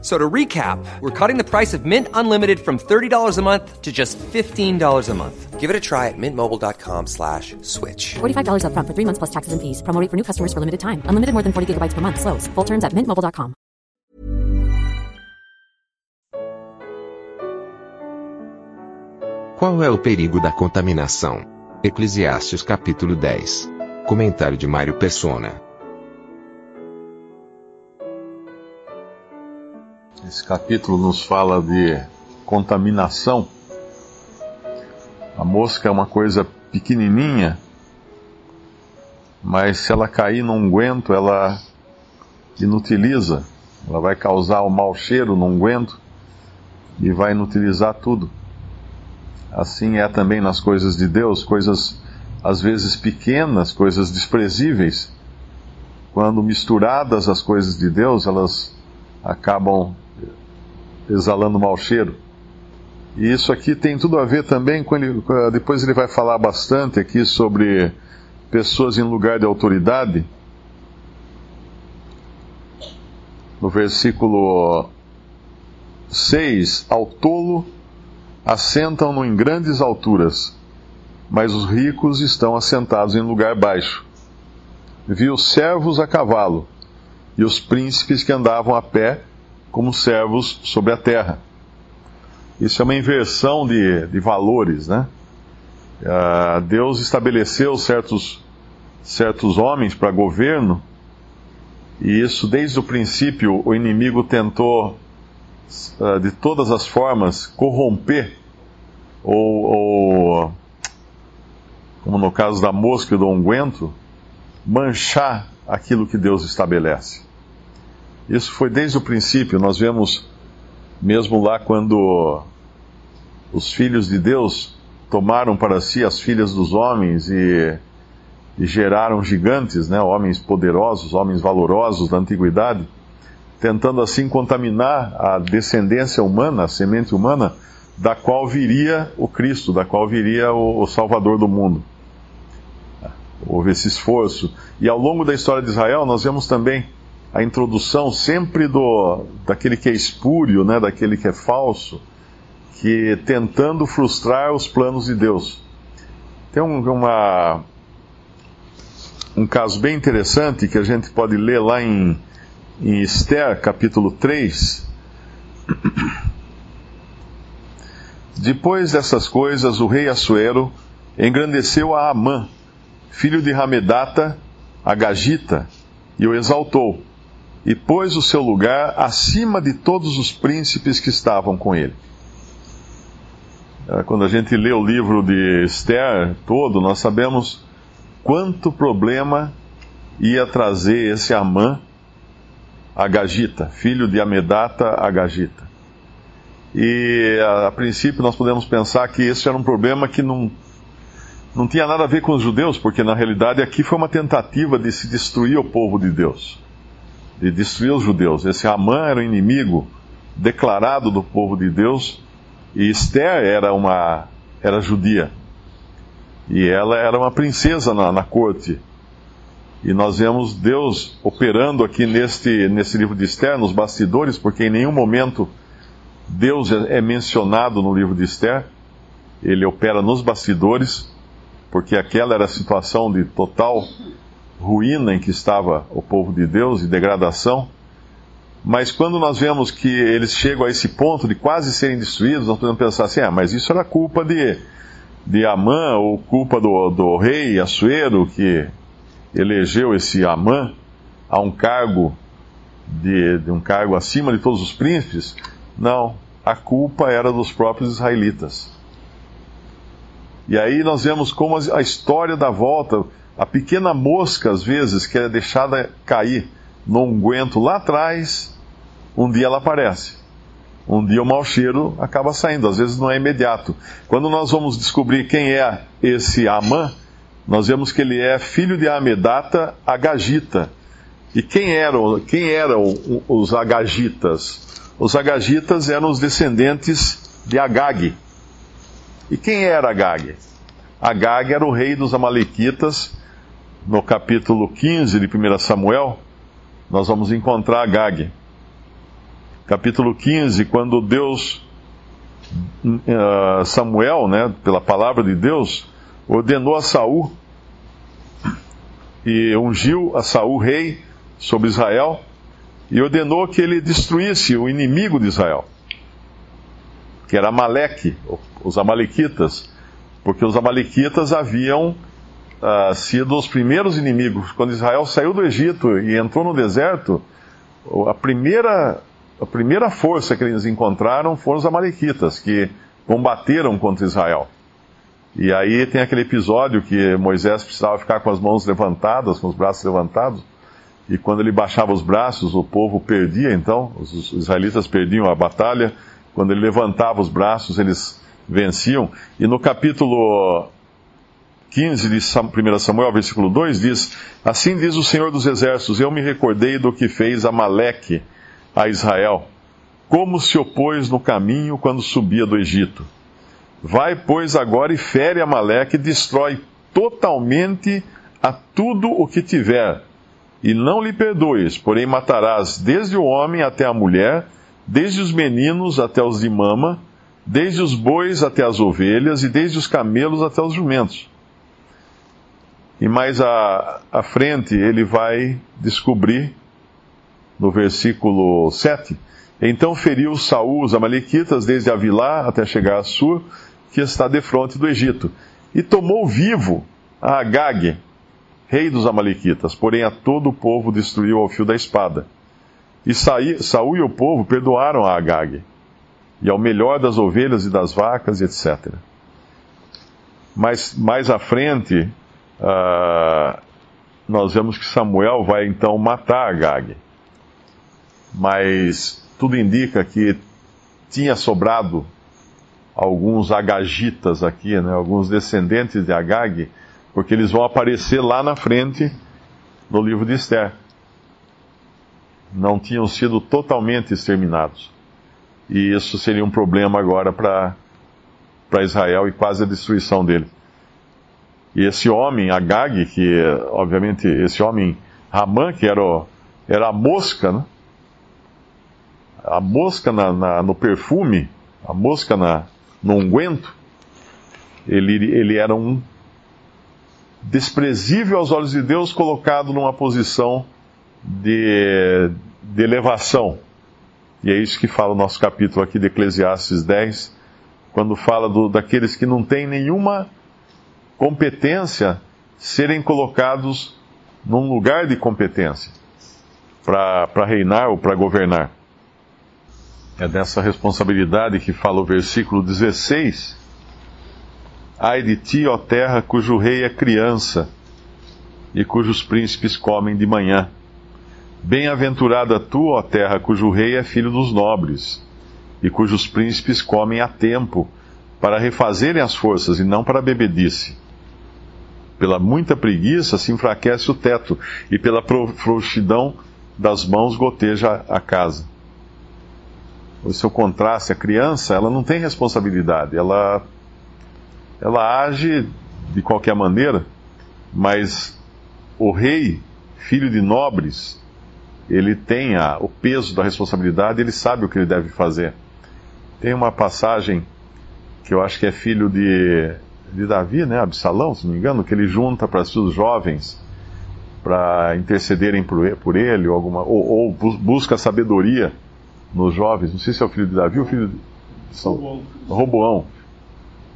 So to recap, we're cutting the price of Mint Unlimited from $30 a month to just $15 a month. Give it a try at mintmobile.com slash switch. $45 upfront for three months plus taxes and fees. Promo rate for new customers for limited time. Unlimited more than 40 gigabytes per month. Slows. Full terms at mintmobile.com. Qual é o perigo da contaminação? Eclesiastes capítulo 10. Comentário de Mário Persona. Esse capítulo nos fala de contaminação. A mosca é uma coisa pequenininha, mas se ela cair num unguento, ela inutiliza. Ela vai causar o um mau cheiro no unguento e vai inutilizar tudo. Assim é também nas coisas de Deus, coisas às vezes pequenas, coisas desprezíveis. Quando misturadas as coisas de Deus, elas acabam exalando mau cheiro. E isso aqui tem tudo a ver também com ele. Depois ele vai falar bastante aqui sobre pessoas em lugar de autoridade. No versículo 6, ao tolo assentam-no em grandes alturas, mas os ricos estão assentados em lugar baixo. Viu servos a cavalo e os príncipes que andavam a pé como servos sobre a terra. Isso é uma inversão de, de valores, né? Uh, Deus estabeleceu certos, certos homens para governo, e isso desde o princípio o inimigo tentou, uh, de todas as formas, corromper, ou, ou, como no caso da mosca e do unguento, manchar aquilo que Deus estabelece. Isso foi desde o princípio. Nós vemos, mesmo lá quando os filhos de Deus tomaram para si as filhas dos homens e, e geraram gigantes, né, homens poderosos, homens valorosos da antiguidade, tentando assim contaminar a descendência humana, a semente humana, da qual viria o Cristo, da qual viria o, o Salvador do mundo. Houve esse esforço. E ao longo da história de Israel, nós vemos também a introdução sempre do daquele que é espúrio, né, daquele que é falso, que tentando frustrar os planos de Deus. Tem um, uma, um caso bem interessante que a gente pode ler lá em, em Esther, capítulo 3. Depois dessas coisas, o rei Assuero engrandeceu a Amã, filho de Ramedata, a Gagita, e o exaltou e pôs o seu lugar acima de todos os príncipes que estavam com ele. Ah, quando a gente lê o livro de Esther todo, nós sabemos quanto problema ia trazer esse Amã Agagita, filho de Amedata Agagita. E a, a princípio nós podemos pensar que esse era um problema que não, não tinha nada a ver com os judeus, porque na realidade aqui foi uma tentativa de se destruir o povo de Deus de destruir os judeus. Esse Amã era um inimigo declarado do povo de Deus e Esther era uma era judia e ela era uma princesa na, na corte. E nós vemos Deus operando aqui neste, nesse livro de Esther, nos bastidores, porque em nenhum momento Deus é, é mencionado no livro de Esther. Ele opera nos bastidores, porque aquela era a situação de total ruína em que estava o povo de Deus e degradação. Mas quando nós vemos que eles chegam a esse ponto de quase serem destruídos, nós podemos pensar assim: ah, mas isso era culpa de, de Amã, ou culpa do, do rei Assuero, que elegeu esse Amã a um cargo de, de um cargo acima de todos os príncipes. Não, a culpa era dos próprios israelitas. E aí nós vemos como a história da volta, a pequena mosca, às vezes, que é deixada cair no unguento lá atrás, um dia ela aparece. Um dia o mau cheiro acaba saindo, às vezes não é imediato. Quando nós vamos descobrir quem é esse Amã, nós vemos que ele é filho de Amedata Agagita. E quem eram, quem eram os agagitas? Os agagitas eram os descendentes de Agag. E quem era Agag? Agag era o rei dos Amalequitas. No capítulo 15 de 1 Samuel, nós vamos encontrar Agag. Capítulo 15, quando Deus, uh, Samuel, né, pela palavra de Deus, ordenou a Saul e ungiu a Saul rei sobre Israel e ordenou que ele destruísse o inimigo de Israel, que era Amaleque, os amalequitas, porque os amalequitas haviam uh, sido os primeiros inimigos. Quando Israel saiu do Egito e entrou no deserto, a primeira, a primeira força que eles encontraram foram os amalequitas, que combateram contra Israel. E aí tem aquele episódio que Moisés precisava ficar com as mãos levantadas, com os braços levantados, e quando ele baixava os braços, o povo perdia, então, os israelitas perdiam a batalha. Quando ele levantava os braços, eles venciam. E no capítulo 15 de 1 Samuel, versículo 2, diz: Assim diz o Senhor dos Exércitos: Eu me recordei do que fez Amaleque a Israel, como se opôs no caminho quando subia do Egito. Vai, pois, agora e fere Amaleque e destrói totalmente a tudo o que tiver e não lhe perdoes, porém matarás desde o homem até a mulher, desde os meninos até os de mama, desde os bois até as ovelhas, e desde os camelos até os jumentos. E mais à, à frente ele vai descobrir, no versículo 7, então feriu Saul os amalequitas desde Avilá até chegar a Sur, que está defronte do Egito, e tomou vivo a Agag, rei dos Amalequitas, porém a todo o povo destruiu ao fio da espada. E Saul e o povo perdoaram a Agag, e ao melhor das ovelhas e das vacas, etc. Mas mais à frente, uh, nós vemos que Samuel vai então matar Agag. Mas tudo indica que tinha sobrado alguns agagitas aqui, né, alguns descendentes de Agag, porque eles vão aparecer lá na frente no livro de Esther. Não tinham sido totalmente exterminados. E isso seria um problema agora para Israel e quase a destruição dele. E esse homem, Agag, que obviamente esse homem, Ramã, que era, o, era a mosca, né? a mosca na, na, no perfume, a mosca na, no unguento, ele, ele era um desprezível aos olhos de Deus, colocado numa posição de, de elevação. E é isso que fala o nosso capítulo aqui de Eclesiastes 10, quando fala do, daqueles que não têm nenhuma competência serem colocados num lugar de competência para reinar ou para governar. É dessa responsabilidade que fala o versículo 16 Ai de ti, ó terra, cujo rei é criança e cujos príncipes comem de manhã. Bem-aventurada tu, ó terra, cujo rei é filho dos nobres e cujos príncipes comem a tempo, para refazerem as forças e não para bebedice. Pela muita preguiça se enfraquece o teto, e pela frouxidão das mãos goteja a casa. O seu contraste, a criança, ela não tem responsabilidade, ela ela age de qualquer maneira, mas o rei, filho de nobres, ele tem a, o peso da responsabilidade, ele sabe o que ele deve fazer. Tem uma passagem que eu acho que é filho de, de Davi, né, Absalão, se não me engano, que ele junta para os jovens para intercederem por, por ele, ou, alguma, ou, ou, busca sabedoria nos jovens. Não sei se é o filho de Davi ou o filho de São, Roboão.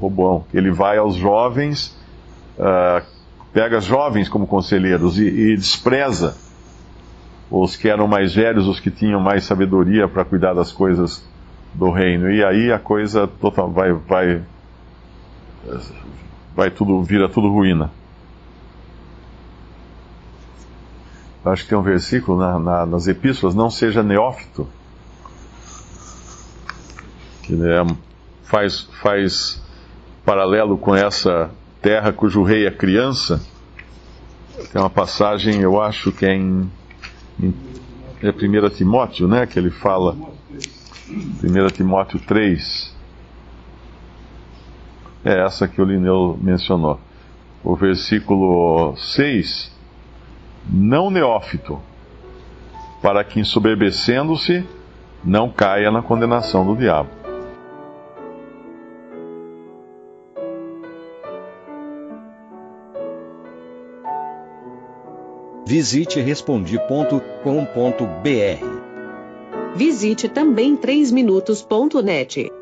Roboão. Ele vai aos jovens, uh, pega jovens como conselheiros e, e, despreza os que eram mais velhos, os que tinham mais sabedoria para cuidar das coisas do reino. E aí a coisa total, vai, vai, vai tudo, vira tudo ruína. Acho que tem um versículo na, na, nas epístolas, não seja neófito, que é, faz, faz paralelo com essa terra cujo rei é criança. Tem uma passagem, eu acho que é em é 1 Timóteo, né? Que ele fala. 1 Timóteo 3. É essa que o Lineu mencionou. O versículo 6. Não neófito, para que ensoberbecendo-se não caia na condenação do diabo. Visite respondi.com.br. Visite também 3minutos.net.